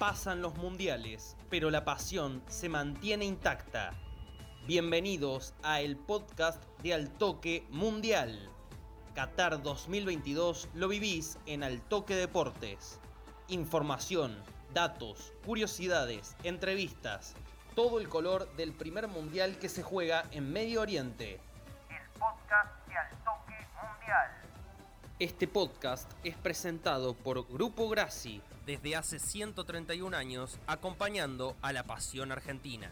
Pasan los mundiales, pero la pasión se mantiene intacta. Bienvenidos a el podcast de Altoque Mundial. Qatar 2022 lo vivís en Altoque Deportes. Información, datos, curiosidades, entrevistas, todo el color del primer mundial que se juega en Medio Oriente. El podcast de Altoque Mundial. Este podcast es presentado por Grupo Grassi desde hace 131 años acompañando a la pasión argentina.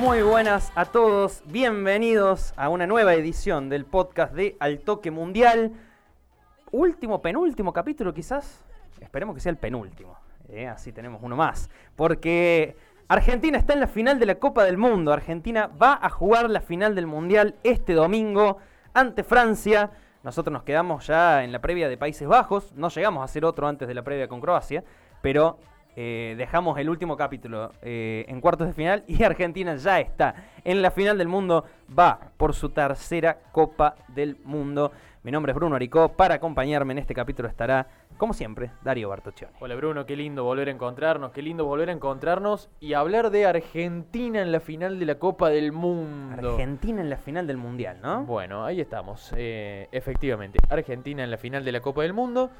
Muy buenas a todos, bienvenidos a una nueva edición del podcast de Al Toque Mundial. Último, penúltimo capítulo quizás. Esperemos que sea el penúltimo. ¿eh? Así tenemos uno más. Porque Argentina está en la final de la Copa del Mundo. Argentina va a jugar la final del Mundial este domingo ante Francia. Nosotros nos quedamos ya en la previa de Países Bajos. No llegamos a hacer otro antes de la previa con Croacia. Pero eh, dejamos el último capítulo eh, en cuartos de final y Argentina ya está en la final del mundo. Va por su tercera Copa del Mundo. Mi nombre es Bruno Aricó. Para acompañarme en este capítulo estará, como siempre, Darío Bartoccioni. Hola Bruno, qué lindo volver a encontrarnos, qué lindo volver a encontrarnos y hablar de Argentina en la final de la Copa del Mundo. Argentina en la final del Mundial, ¿no? Bueno, ahí estamos, eh, efectivamente. Argentina en la final de la Copa del Mundo.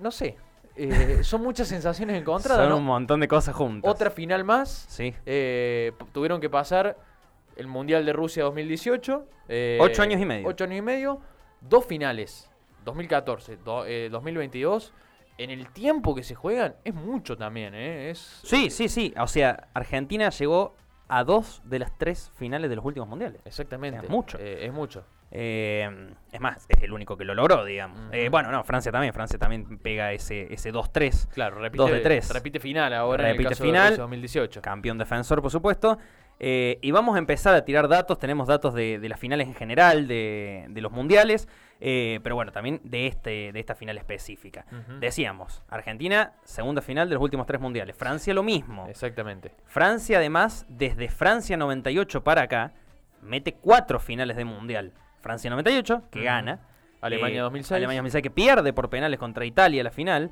No sé, eh, son muchas sensaciones encontradas. Son ¿no? un montón de cosas juntas. Otra final más. Sí. Eh, tuvieron que pasar el Mundial de Rusia 2018. eh, Ocho años y medio. Ocho años y medio. Dos finales. 2014, do- eh, 2022. En el tiempo que se juegan es mucho también. Es, Sí, sí, sí. O sea, Argentina llegó a dos de las tres finales de los últimos mundiales. Exactamente. Es mucho. es mucho. Eh, es más, es el único que lo logró, digamos. Eh, bueno, no, Francia también. Francia también pega ese, ese 2-3. Claro, repite, Dos de tres. repite final ahora en Repite el caso final. de Rusia 2018. Campeón defensor, por supuesto. Eh, y vamos a empezar a tirar datos. Tenemos datos de, de las finales en general, de, de los mundiales. eh, pero bueno, también de, este, de esta final específica. Decíamos, Argentina, segunda final de los últimos tres mundiales. Francia lo mismo. Exactamente. Francia, además, desde Francia 98 para acá, mete cuatro finales de mundial. Francia 98, que gana. Alemania Eh, 2006. Alemania 2006, que pierde por penales contra Italia la final.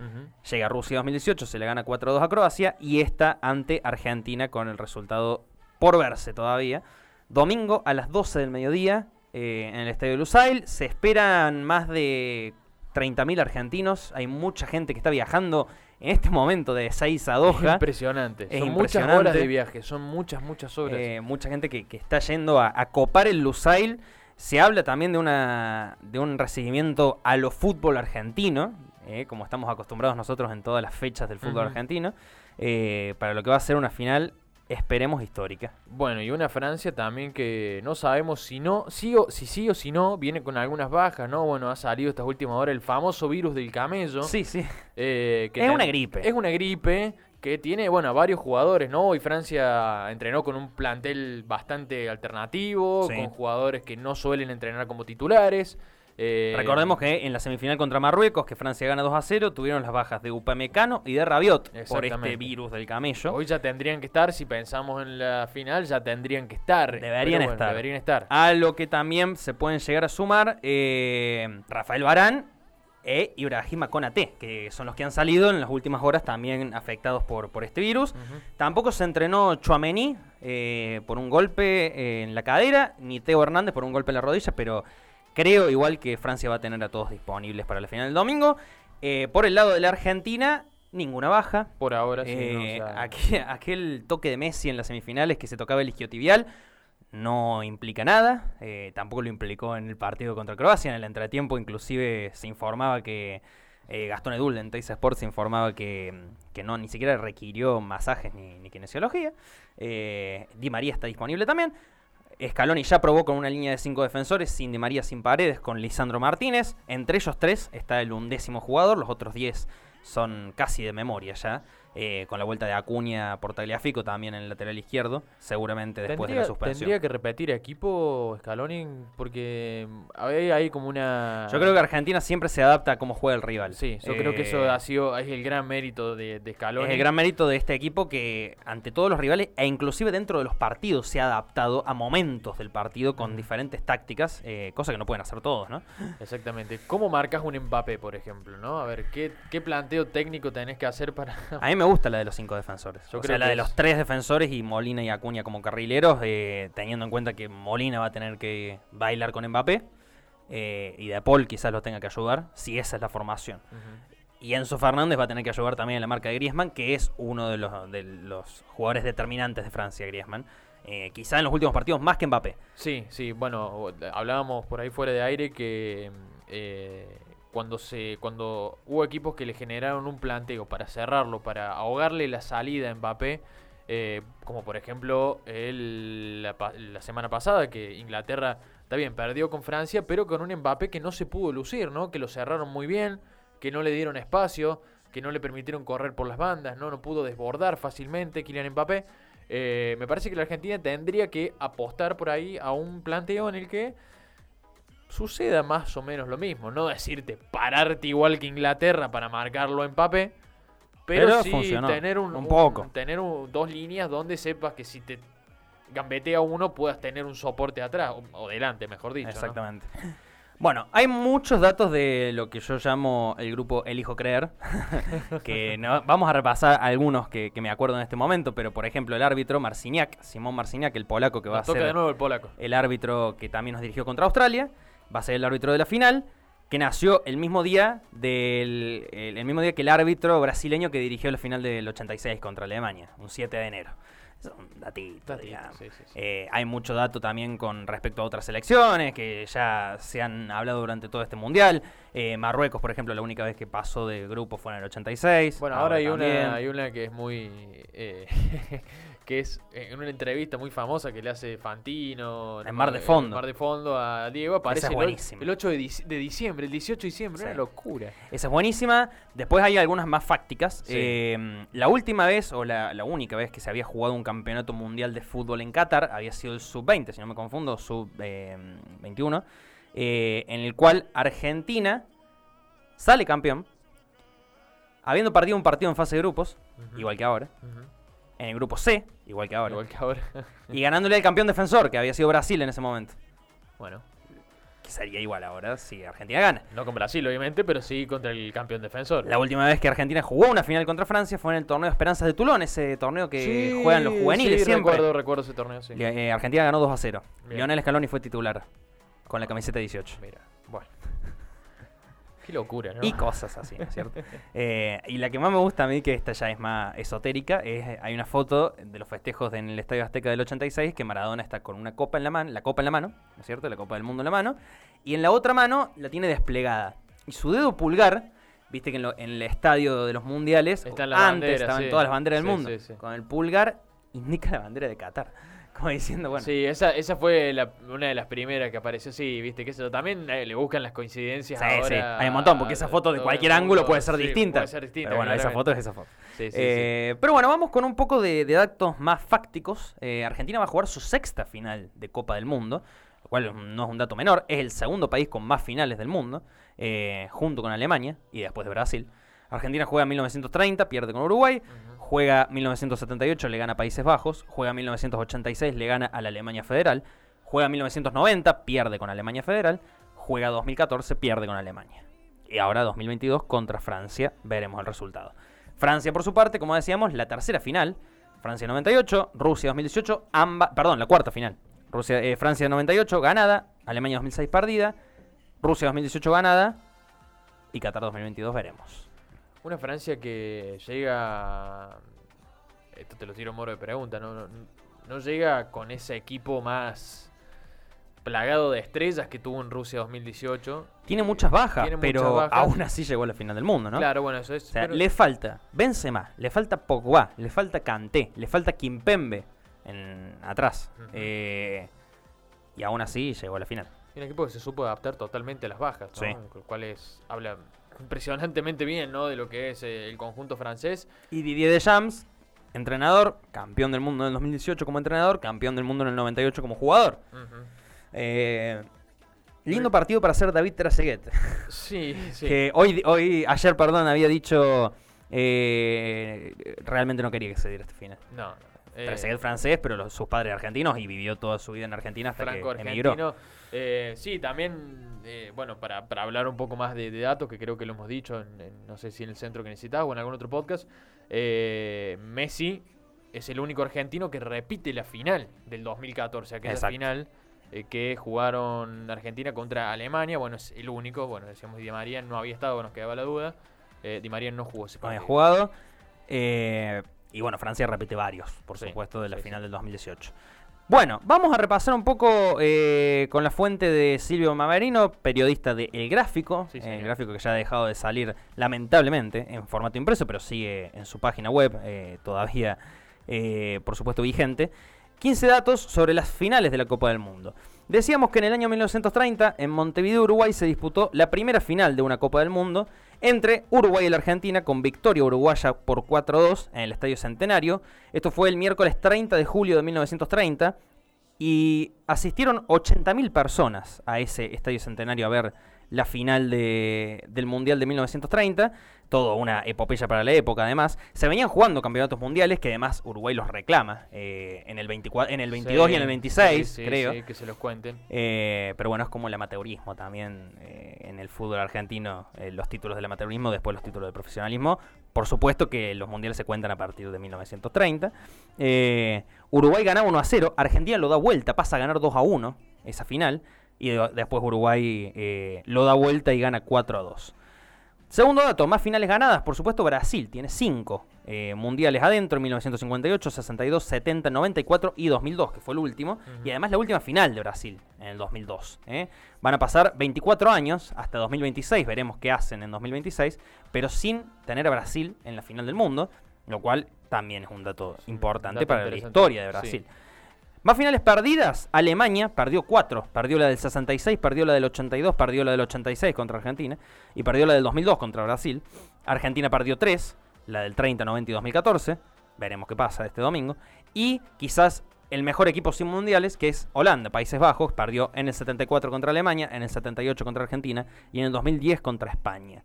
Llega Rusia 2018, se le gana 4-2 a Croacia. Y esta ante Argentina con el resultado por verse todavía. Domingo a las 12 del mediodía eh, en el Estadio Lusail. Se esperan más de 30.000 argentinos. Hay mucha gente que está viajando en este momento de 6 a Doha. Impresionante. Es son impresionante. muchas horas de viaje, son muchas, muchas horas. Eh, mucha gente que, que está yendo a, a copar el Lusail. Se habla también de una de un recibimiento a lo fútbol argentino, eh, como estamos acostumbrados nosotros en todas las fechas del fútbol argentino, eh, para lo que va a ser una final, esperemos, histórica. Bueno, y una Francia también que no sabemos si no, sí o, si sí o si no, viene con algunas bajas, ¿no? Bueno, ha salido estas últimas horas el famoso virus del camello. Sí, sí. eh, que Es una gripe. Es una gripe que tiene, bueno, varios jugadores, ¿no? Hoy Francia entrenó con un plantel bastante alternativo, Sí. con jugadores que no suelen entrenar como titulares. eh, Recordemos que en la semifinal contra Marruecos, que Francia gana 2 a 0, tuvieron las bajas de Upamecano y de Rabiot por este virus del camello. Hoy ya tendrían que estar, si pensamos en la final, ya tendrían que estar. Deberían bueno, estar. Deberían estar. A lo que también se pueden llegar a sumar eh, Rafael Barán e Ibrahima Konate, que son los que han salido en las últimas horas también afectados por, por este virus. Tampoco se entrenó Chuamení eh, por un golpe eh, en la cadera, ni Teo Hernández por un golpe en la rodilla, pero creo igual que Francia va a tener a todos disponibles para la final del domingo. Eh, por el lado de la Argentina, ninguna baja. Por ahora, sí. ¿no? O sea, aquel, aquel toque de Messi en las semifinales que se tocaba el isquiotibial no implica nada. eh, tampoco lo implicó en el partido contra Croacia. En el entretiempo inclusive se informaba que eh, Gastón Edul en Teis Sports informaba que, que no ni siquiera requirió masajes ni, ni kinesiología. Eh, Di María está disponible también. Scaloni ya probó con una línea de cinco defensores, sin Di María, sin Paredes, con Lisandro Martínez. Entre ellos tres está el undécimo jugador, los otros diez son casi de memoria ya. Eh, con la vuelta de Acuña por Tagliafico también en el lateral izquierdo, seguramente después de la suspensión. tendría que repetir equipo Scaloni porque mm, hay, hay como una... Yo creo que Argentina siempre se adapta a cómo juega el rival. Sí, yo creo que eso Eh, ha sido es el gran mérito de, de Scaloni. Es el gran mérito de este equipo que ante todos los rivales e inclusive dentro de los partidos se ha adaptado a momentos del partido con diferentes tácticas, eh, cosa que no pueden hacer todos, ¿no? Exactamente. ¿Cómo marcas un Mbappé, por ejemplo? ¿no? A ver, ¿qué, qué planteo técnico tenés que hacer para... A mí me gusta la de los cinco defensores. Yo o creo sea, la de es- los tres defensores y Molina y Acuña como carrileros, eh, teniendo en cuenta que Molina va a tener que bailar con Mbappé eh, y De Paul quizás lo tenga que ayudar, si esa es la formación. Y Enzo Fernández va a tener que ayudar también en la marca de Griezmann, que es uno de los, de los jugadores determinantes de Francia, Griezmann. Eh, quizá en los últimos partidos más que Mbappé. Sí, sí, bueno, hablábamos por ahí fuera de aire que eh, cuando se cuando hubo equipos que le generaron un planteo para cerrarlo, para ahogarle la salida a Mbappé, eh, como por ejemplo el- la, semana pasada que Inglaterra, está bien, perdió con Francia, pero con un Mbappé que no se pudo lucir, ¿no? Que lo cerraron muy bien, que no le dieron espacio, que no le permitieron correr por las bandas, no, no pudo desbordar fácilmente Kylian Mbappé. Eh, me parece que la Argentina tendría que apostar por ahí a un planteo en el que suceda más o menos lo mismo. No decirte pararte igual que Inglaterra para marcarlo a Mbappé, pero, Pero sí funcionó, tener un, un poco. tener un- dos líneas donde sepas que si te gambetea uno puedas tener un soporte atrás o, o delante, mejor dicho. ¿no? Exactamente. Bueno, hay muchos datos de lo que yo llamo el grupo Elijo Creer, que no- vamos a repasar algunos que, que me acuerdo en este momento, pero por ejemplo el árbitro Marciniak, Simón Marciniak, el polaco que va Nos a toca ser de nuevo el polaco. el árbitro que también nos dirigió contra Australia, va a ser el árbitro de la final, que nació el mismo día del el, mismo día que el árbitro brasileño que dirigió la final del 86 contra Alemania, un 7 de enero. Datito, digamos. sí, sí, sí. Eh, hay mucho dato también con respecto a otras selecciones que ya se han hablado durante todo este mundial. Eh, Marruecos, por ejemplo, la única vez que pasó de grupo fue en el 86. Bueno, ahora hay también. una, hay una que es muy. eh, que es en una entrevista muy famosa que le hace Fantino. En Mar de Fondo. en Mar de Fondo a Diego. Aparece es el, el 8 de, dic- de diciembre, el 18 de diciembre. Sí. Una locura. Esa es buenísima. Después hay algunas más fácticas. Sí. Eh, la última vez, o la, la única vez que se había jugado un campeonato mundial de fútbol en Qatar, había sido el sub-20, si no me confundo, sub-21, eh, en el cual Argentina sale campeón, habiendo partido un partido en fase de grupos, igual que ahora, en el grupo C, igual que ahora, Igual que ahora. y ganándole al campeón defensor, que había sido Brasil en ese momento. bueno, Que sería igual ahora si Argentina gana. no con Brasil, obviamente, pero sí contra el campeón defensor. La última vez que Argentina jugó una final contra Francia fue en el torneo de Esperanzas de Tulón, ese torneo que Sí, juegan los juveniles sí, siempre. Recuerdo, recuerdo ese torneo, sí. Le- eh, Argentina ganó 2 a 0. Bien. Lionel Scaloni fue titular con la camiseta 18. Mira. Qué locura, ¿no? Y cosas así, ¿no es cierto? Eh, y la que más me gusta a mí, que esta ya es más esotérica, es hay una foto de los festejos en el Estadio Azteca del 86 que Maradona está con una copa en la mano, la copa en la mano, ¿no es cierto? La copa del mundo en la mano, y en la otra mano la tiene desplegada. Y su dedo pulgar, viste que en, lo- en el estadio de los mundiales, antes banderas, estaban sí. todas las banderas del Sí, mundo, sí. con el pulgar indica la bandera de Qatar. Como diciendo, bueno, Sí, esa, esa fue la- una de las primeras que apareció, sí, viste que eso también eh, le buscan las coincidencias Sí, ahora sí, hay un montón, porque esa foto de cualquier ángulo puede ser Sí, distinta. puede ser distinta, Pero bueno, esa foto es esa foto. Sí, sí, sí. Eh, Pero bueno, vamos con un poco de, de datos más fácticos. Eh, Argentina va a jugar su sexta final de Copa del Mundo, lo cual no es un dato menor. Es el segundo país con más finales del mundo, eh, junto con Alemania y después de Brasil. Argentina juega en 1930, pierde con Uruguay. Juega 1978, le gana a Países Bajos. Juega 1986, le gana a la Alemania Federal. Juega 1990, pierde con Alemania Federal. Juega 2014, pierde con Alemania. Y ahora 2022 contra Francia, veremos el resultado. Francia, por su parte, como decíamos, la tercera final. Francia 98, Rusia 2018, ambas, perdón, la cuarta final. Rusia, eh, Francia 98, ganada. Alemania 2006, perdida. Rusia 2018, ganada. Y Qatar 2022, veremos. Una Francia que llega. Esto te lo tiro moro de pregunta, ¿no? No, no llega con ese equipo más plagado de estrellas que tuvo en Rusia 2018. Tiene muchas bajas, Tiene pero muchas bajas. aún así llegó a la final del mundo, ¿no? Claro, bueno, eso es. O sea, pero- le falta Benzema, le falta Pogba, le falta Kanté, le falta Kimpembe en, atrás. Eh, y aún así llegó a la final. Y Un equipo que se supo adaptar totalmente a las bajas, ¿no? Sí. Con lo cual es, habla impresionantemente bien, ¿no? De lo que es eh, el conjunto francés. Y Didier Deschamps, entrenador, campeón del mundo en el 2018 como entrenador, campeón del mundo en el 98 como jugador. Eh, lindo partido para hacer David Trezeguet. Sí, sí. Que hoy, hoy, ayer, perdón, había dicho eh, realmente no quería que se diera este final. No, no. Eh, Trezeguet francés, pero los- sus padres argentinos y vivió toda su vida en Argentina hasta Franco que emigró. Eh, sí, también, eh, bueno, para, para hablar un poco más de, de datos, que creo que lo hemos dicho, en, en- no sé si en el centro que necesitas o en algún otro podcast, eh, Messi es el único argentino que repite la final del 2014, aquella Exacto. final eh, que jugaron Argentina contra Alemania, bueno, es el único, bueno, decíamos Di María no había estado, nos quedaba la duda, eh, Di María no jugó ese no había partido. jugado. Eh, y bueno, Francia repite varios, por Sí, supuesto, de la sí, final del 2018. Bueno, vamos a repasar un poco eh, con la fuente de Silvio Maverino, periodista de El Gráfico, Sí, eh, el gráfico que ya ha dejado de salir lamentablemente en formato impreso, pero sigue en su página web eh, todavía, eh, por supuesto, vigente. 15 datos sobre las finales de la Copa del Mundo. Decíamos que en el año 1930, en Montevideo, Uruguay, se disputó la primera final de una Copa del Mundo entre Uruguay y la Argentina con victoria uruguaya por 4-2 en el Estadio Centenario. Esto fue el miércoles 30 de julio de 1930 y asistieron 80.000 personas a ese Estadio Centenario a ver la final de- del Mundial de 1930. Todo una epopeya para la época, además. Se venían jugando campeonatos mundiales que además Uruguay los reclama eh, en, el 24, en el 22 y en el Sí, 26, sí, sí, creo. sí, que se los cuenten. Eh, pero bueno, es como el amateurismo también eh, en el fútbol argentino, los títulos del amateurismo, después los títulos del profesionalismo. Por supuesto que los mundiales se cuentan a partir de 1930. Eh, Uruguay ganaba 1 a 0, Argentina lo da vuelta, pasa a ganar 2 a 1 esa final, y de- después Uruguay eh, lo da vuelta y gana 4 a 2. Segundo dato, más finales ganadas, por supuesto Brasil tiene 5 mundiales adentro, 1958, 62, 70, 94 y 2002, que fue el último, y además la última final de Brasil en el 2002. ¿eh? Van a pasar 24 años hasta 2026, veremos qué hacen en 2026, pero sin tener a Brasil en la final del mundo, lo cual también es un dato importante dato para la historia de sí. Más finales perdidas, Alemania perdió 4, perdió la del 66, perdió la del 82, perdió la del 86 contra Argentina y perdió la del 2002 contra Brasil. Argentina perdió 3, la del 30, 90 y 2014, veremos qué pasa este domingo. Y quizás el mejor equipo sin mundiales, que es Holanda, Países Bajos, perdió en el 74 contra Alemania, en el 78 contra Argentina y en el 2010 contra España.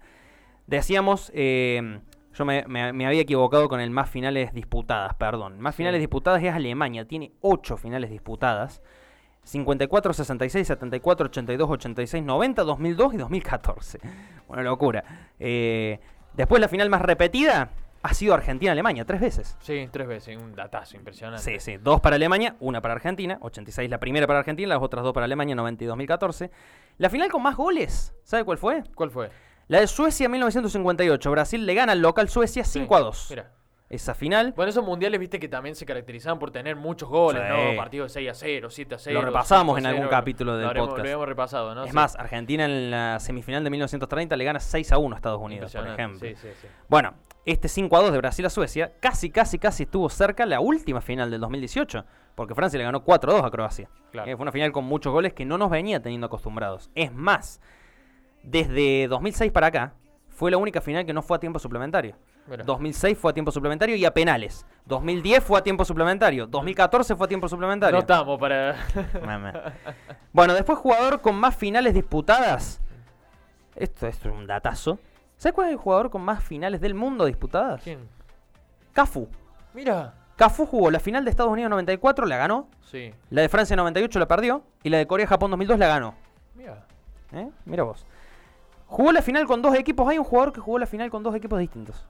Decíamos, eh, yo me, me- me había equivocado con el más finales disputadas, perdón. Más Sí. finales disputadas es Alemania, tiene 8 finales disputadas. 54, 66, 74, 82, 86, 90, 2002 y 2014. Una locura. Eh, después la final más repetida ha sido Argentina-Alemania, tres veces. Sí, tres veces, un datazo impresionante. Sí, sí, dos para Alemania, una para Argentina, 86 la primera para Argentina, las otras dos para Alemania, 90 y 2014. La final con más goles, ¿sabe cuál fue? ¿Cuál fue? La de Suecia 1958. Brasil le gana al local Suecia 5 a 2. Mira. Esa final Bueno, esos mundiales, viste que también se caracterizaban por tener muchos goles, Sí. ¿no? Partidos de 6 a 0, 7 a 0. Lo repasamos 5 a en algún 0, capítulo del lo habremos- podcast. Lo hemos repasado, ¿no? es Sí. más, Argentina en la semifinal de 1930 le gana 6 a 1 a Estados Unidos, por Impresionante, ejemplo. Sí, sí, sí. Bueno, este 5 a 2 de Brasil a Suecia casi, casi, casi estuvo cerca la última final del 2018, porque Francia le ganó 4 a 2 a Croacia. Claro. Eh, fue una final con muchos goles que no nos venía teniendo acostumbrados. Es más, desde 2006 para acá, fue la única final que no fue a tiempo suplementario. Mira. 2006 fue a tiempo suplementario y a penales. 2010 fue a tiempo suplementario. 2014 fue a tiempo suplementario. No estamos para. Bueno, después jugador con más finales disputadas. Esto es un datazo. ¿Sabes cuál es el jugador con más finales del mundo disputadas? ¿Quién? Cafu. Mira. Cafu jugó la final de Estados Unidos 94, la ganó. Sí. La de Francia 98 la perdió. Y la de Corea-Japón 2002 la ganó. Mira. ¿Eh? Mira vos. Jugó la final con dos equipos. Hay un jugador que jugó la final con dos equipos distintos.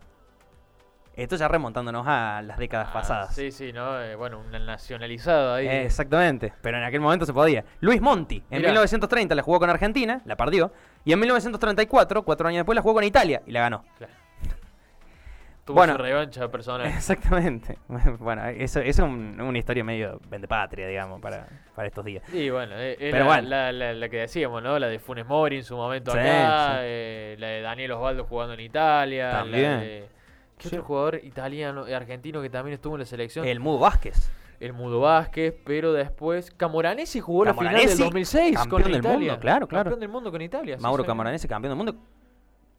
Esto ya remontándonos a las décadas Ah, pasadas. Sí, sí, ¿no? Eh, bueno, un nacionalizado ahí. Eh, Exactamente, pero en aquel momento se podía. Luis Monti, en Mirá. 1930 la jugó con Argentina, la perdió. Y en 1934, cuatro años después, la jugó con Italia y la ganó. Claro. Tuvo Bueno. su revancha personal. Exactamente. Bueno, eso, eso es un- una historia medio vendepatria, digamos, para, para estos días. Sí, bueno, eh, era Pero bueno. La, la- la que decíamos, ¿no? La de Funes Mori en su momento Sí, acá, sí. eh, la de Daniel Osvaldo jugando en Italia, También. la de... ¿Qué Sí. otro jugador italiano, argentino que también estuvo en la selección? El Mudo Vázquez. el Mudo Vázquez, pero después Camoranesi jugó la final del Camoranesi, 2006 con campeón del Italia. mundo, claro, claro. Campeón del mundo con Italia. Mauro. Camoranesi, campeón del mundo.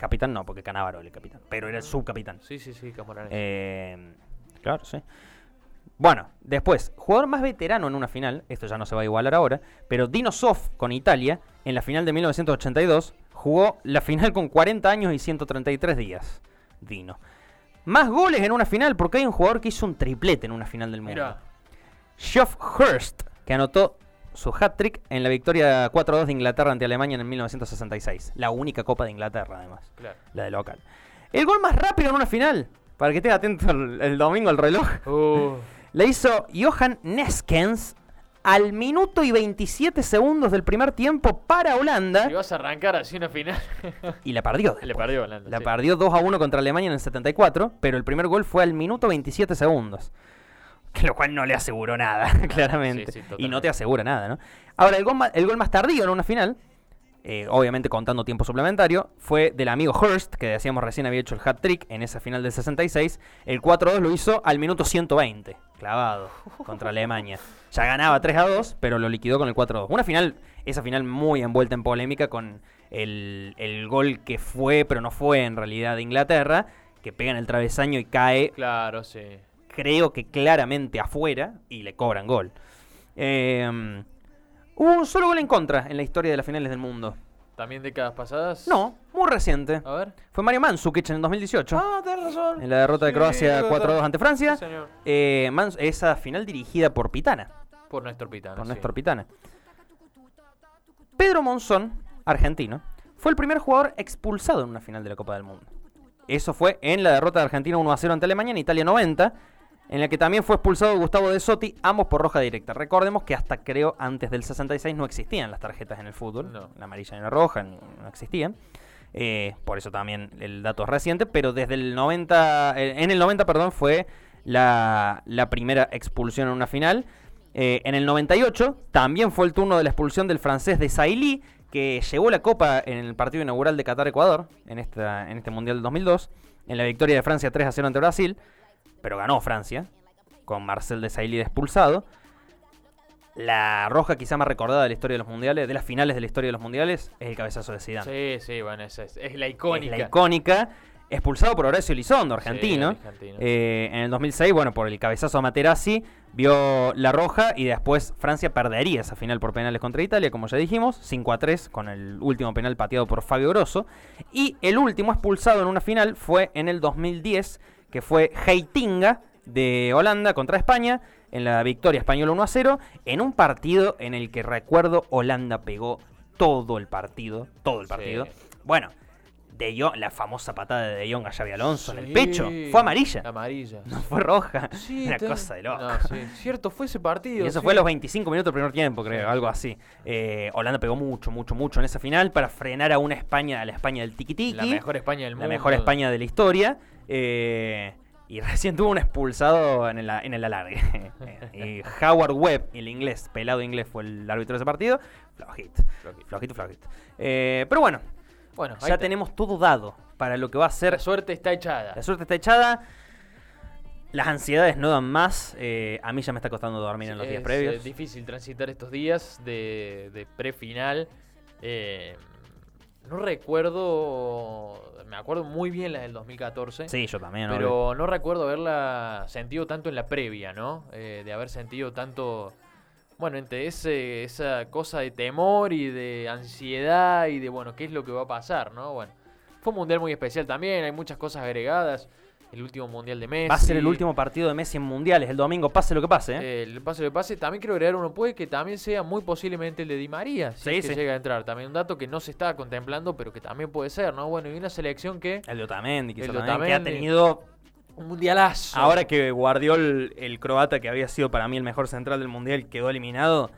Capitán no, porque Canavaro era el capitán. Pero era el subcapitán. Sí, sí, sí, Camoranesi. Eh, claro, sí. Bueno, después, jugador más veterano en una final, esto ya no se va a igualar ahora, pero Dino Sof con Italia, en la final de 1982, jugó la final con 40 años y 133 días. Dino. Más goles en una final, porque hay un jugador que hizo un triplete en una final del mundo. Mira, Geoff Hurst, que anotó su hat-trick en la victoria 4-2 de Inglaterra ante Alemania en 1966. La única Copa de Inglaterra, además, claro. la de local. El gol más rápido en una final, para que esté atento el, el domingo al reloj, Uh, la hizo Johan Neskens al minuto y 27 segundos del primer tiempo para Holanda si vas a arrancar así una final, y la perdió. le después. perdió Holanda. La sí. perdió 2 a 1 contra Alemania en el 74, pero el primer gol fue al minuto 27 segundos. Lo cual no le aseguró nada, claramente. sí, y no te asegura nada, ¿no? Ahora, el gol más, el gol más tardío en una final, eh, obviamente contando tiempo suplementario, fue del amigo Hurst, que decíamos recién había hecho el hat-trick en esa final del 66. El 4-2 lo hizo al minuto 120, clavado, contra Alemania. Ya ganaba 3 a 2, pero lo liquidó con el 4-2. Una final, esa final muy envuelta en polémica con el, el gol que fue, pero no fue en realidad de Inglaterra, que pega en el travesaño y cae, Claro, sí. Creo que claramente afuera, y le cobran gol. Eh, hubo un solo gol en contra en la historia de las finales del mundo. También décadas pasadas. No, muy reciente. A ver. Fue Mario Mandzukic en el 2018. Ah, tenés razón. En la derrota de Sí, Croacia es verdad. 4-2 ante Francia. Sí, señor. Eh, esa final dirigida por Pitana. Por Néstor Pitana. por sí. Néstor Pitana. Pedro Monzón, argentino, fue el primer jugador expulsado en una final de la Copa del Mundo. Eso fue en la derrota de Argentina 1 a 0 ante Alemania en Italia 90, en la que también fue expulsado Gustavo De Sotti, ambos por roja directa. Recordemos que hasta creo antes del 66 no existían las tarjetas en el fútbol, No. la amarilla y la roja no existían. Eh, por eso también el dato es reciente, pero desde el 90, eh, en el 90, perdón, fue la, la primera expulsión en una final. Eh, en el 98 también fue el turno de la expulsión del francés de Sailly, que llevó la copa en el partido inaugural de Qatar-Ecuador, en, esta, en este Mundial del 2002, en la victoria de Francia 3 a 0 ante Brasil, pero ganó Francia, con Marcel de Sailly de expulsado. La roja quizá más recordada de la historia de los mundiales, de las finales de la historia de los mundiales, es el cabezazo de Zidane. Sí, sí, bueno, es, es la icónica. Es la icónica, expulsado por Horacio Elizondo, argentino. Sí, argentino. Eh, en el 2006, bueno, por el cabezazo a Materazzi, vio la roja y después Francia perdería esa final por penales contra Italia, como ya dijimos, 5 a 3, con el último penal pateado por Fabio Grosso. Y el último expulsado en una final fue en el 2010, que fue Heitinga de Holanda contra España, en la victoria española 1 a 0, en un partido en el que recuerdo Holanda pegó todo el partido, todo el Sí. partido. Bueno, de Jong, la famosa patada de De Jong a Xavi Alonso en el pecho, fue amarilla. Amarilla. No fue roja. Sí, Una cosa de loco. No. Cierto, fue ese partido. Y eso fue a los 25 minutos del primer tiempo, creo, algo sí. así. Eh, Holanda pegó mucho, mucho, mucho en esa final para frenar a una España, a la España del tiki La mejor España del la mundo. mejor España de la historia. Eh, y recién tuvo un expulsado en el, en el alargue. y Howard Webb, el inglés, pelado inglés, fue el árbitro de ese partido. Flojito, Flojito. flojito, flojito. Eh, pero bueno, Bueno, ya tenemos todo dado para lo que va a ser La suerte está echada. la suerte está echada. Las ansiedades no dan más. eh, a mí ya me está costando dormir en los días es, previos. eh, difícil transitar estos días de, de pre-final. Eh, no recuerdo. Me acuerdo muy bien la del 2014. Sí, yo también. obvio. Pero no recuerdo haberla sentido tanto en la previa, ¿no? Eh, de haber sentido tanto. Bueno, entre ese, esa cosa de temor y de ansiedad y de, bueno, qué es lo que va a pasar, ¿no? Bueno, fue un mundial muy especial también, hay muchas cosas agregadas. El último mundial de Messi. Va a ser el último partido de Messi en mundiales el domingo, pase lo que pase. ¿eh? Eh, el pase de pase, también quiero agregar uno, puede que también sea muy posiblemente el de Di María, si Sí, es que sí. llega a entrar. También un dato que no se está contemplando, pero que también puede ser, ¿no? Bueno, y una selección que. El de Otamendi, quizá El de también, que ha Otamendi. tenido. Un mundialazo. Ahora que Guardiol, el croata que había sido para mí el mejor central del mundial, quedó eliminado.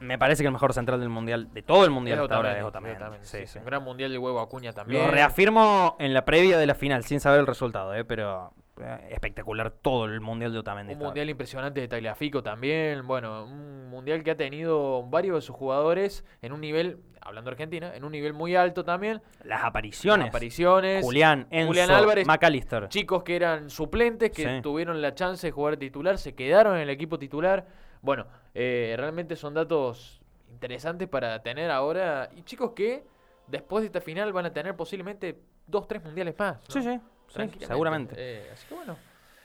Me parece que el mejor central del mundial, de todo el mundial hasta ahora, es Otamendi. Sí, sí, sí. Un gran mundial de huevo Acuña también. Lo reafirmo en la previa de la final, sin saber el resultado, ¿eh? pero eh, espectacular todo el mundial de Otamendi. Un mundial impresionante de Tagliafico también. Bueno, un mundial que ha tenido varios de sus jugadores en un nivel, hablando de Argentina, en un nivel muy alto también. Las apariciones. Apariciones. Julián, Enzo, Julián Álvarez, McAllister. chicos que eran suplentes, que Sí. tuvieron la chance de jugar titular, se quedaron en el equipo titular. Bueno, eh, realmente son datos interesantes para tener ahora. Y chicos que después de esta final van a tener posiblemente dos, tres mundiales más. ¿no? Sí, sí, seguramente. Eh, así que bueno,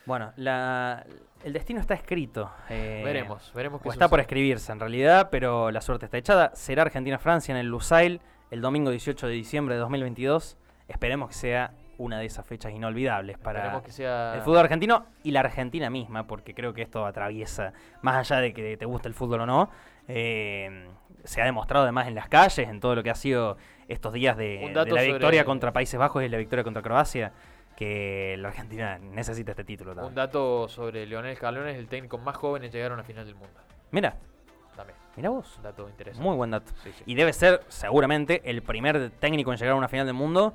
Bueno, la- el destino está escrito. eh, veremos, veremos qué O está por escribirse en realidad, pero la suerte está echada. Será Argentina-Francia en el Lusail el domingo 18 de diciembre de 2022. Esperemos que sea una de esas fechas inolvidables para Esperemos que sea el fútbol argentino y la Argentina misma, porque creo que esto atraviesa, más allá de que te guste el fútbol o no, eh, se ha demostrado además en las calles, en todo lo que ha sido estos días de, Un la sobre- victoria contra Países Bajos y la victoria contra Croacia, que la Argentina necesita este título Un también. dato sobre Leonel Scaloni es el técnico más joven en llegar a una final del mundo. Mira, También, mira vos. un dato interesante. Muy buen dato. Sí, sí. Y debe ser seguramente el primer técnico en llegar a una final del mundo,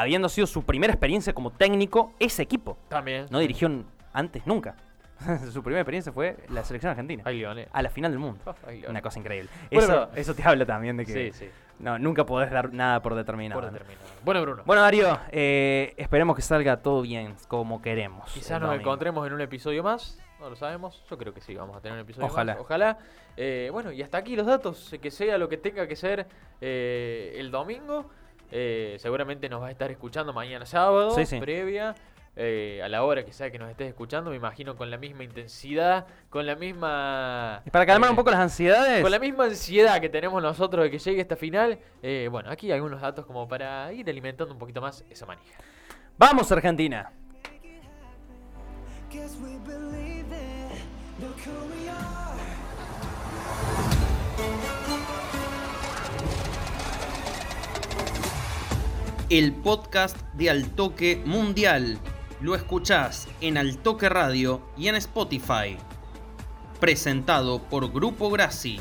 habiendo sido su primera experiencia como técnico ese equipo. También. No dirigió antes nunca. su primera experiencia fue la selección argentina. Ay. A la final del mundo. Ay. Una cosa increíble. Bueno, eso, eso te habla también de que Sí, sí. no, nunca podés dar nada por determinado. Por determinado. Bueno, Bruno. Bueno, Darío, eh, esperemos que salga todo bien, como queremos. Quizás nos encontremos en un episodio más. No lo sabemos. Yo creo que sí, vamos a tener un episodio Ojalá. más. Ojalá. Eh, bueno, y hasta aquí los datos. Que sea lo que tenga que ser eh, el domingo. Eh, seguramente nos va a estar escuchando mañana sábado, Sí, sí. previa. eh, a la hora que sea que nos estés escuchando, me imagino con la misma intensidad, con la misma... Y para calmar eh, un poco las ansiedades. Con la misma ansiedad que tenemos nosotros de que llegue esta final, eh, bueno, aquí hay algunos datos como para ir alimentando un poquito más esa manija. Vamos, Argentina. El podcast de Altoque Mundial. Lo escuchás en Altoque Radio y en Spotify. Presentado por Grupo Grassi.